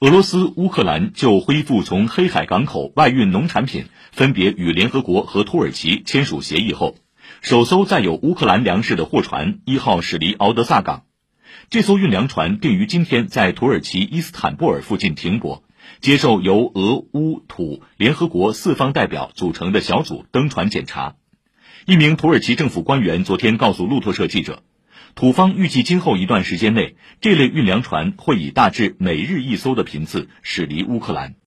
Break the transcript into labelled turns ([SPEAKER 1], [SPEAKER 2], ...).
[SPEAKER 1] 俄罗斯、乌克兰就恢复从黑海港口外运农产品，分别与联合国和土耳其签署协议后，首艘载有乌克兰粮食的货船一号驶离敖德萨港。这艘运粮船定于今天在土耳其伊斯坦布尔附近停泊，接受由俄乌土联合国四方代表组成的小组登船检查。一名土耳其政府官员昨天告诉路透社记者。土方预计今后一段时间内，这类运粮船会以大致每日一艘的频次驶离乌克兰。